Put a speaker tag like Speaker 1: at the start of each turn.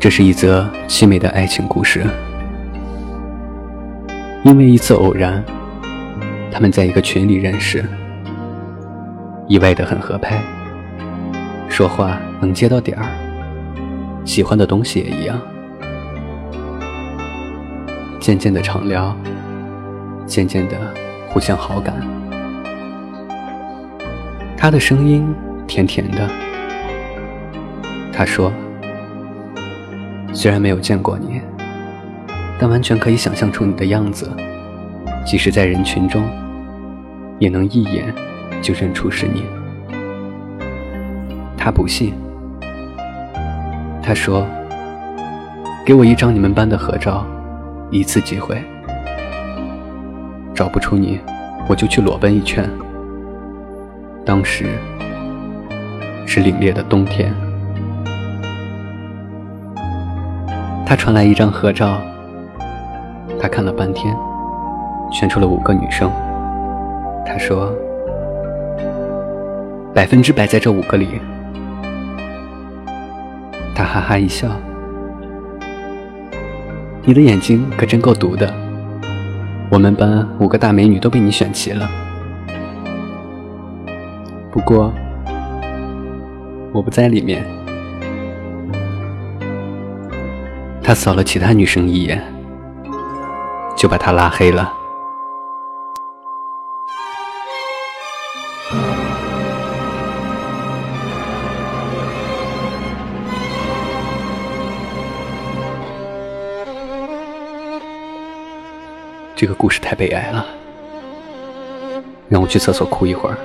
Speaker 1: 这是一则凄美的爱情故事。因为一次偶然，他们在一个群里认识，意外的很合拍，说话能接到点儿，喜欢的东西也一样。渐渐的常聊，渐渐的互相好感。他的声音甜甜的，他说。虽然没有见过你，但完全可以想象出你的样子。即使在人群中，也能一眼就认出是你。他不信，他说：“给我一张你们班的合照，一次机会。找不出你，我就去裸奔一圈。”当时是凛冽的冬天。他传来一张合照，他看了半天，选出了五个女生。他说：“百分之百在这五个里。”他哈哈一笑：“你的眼睛可真够毒的，我们班五个大美女都被你选齐了。不过，我不在里面。”他扫了其他女生一眼，就把她拉黑了。这个故事太悲哀了，让我去厕所哭一会儿。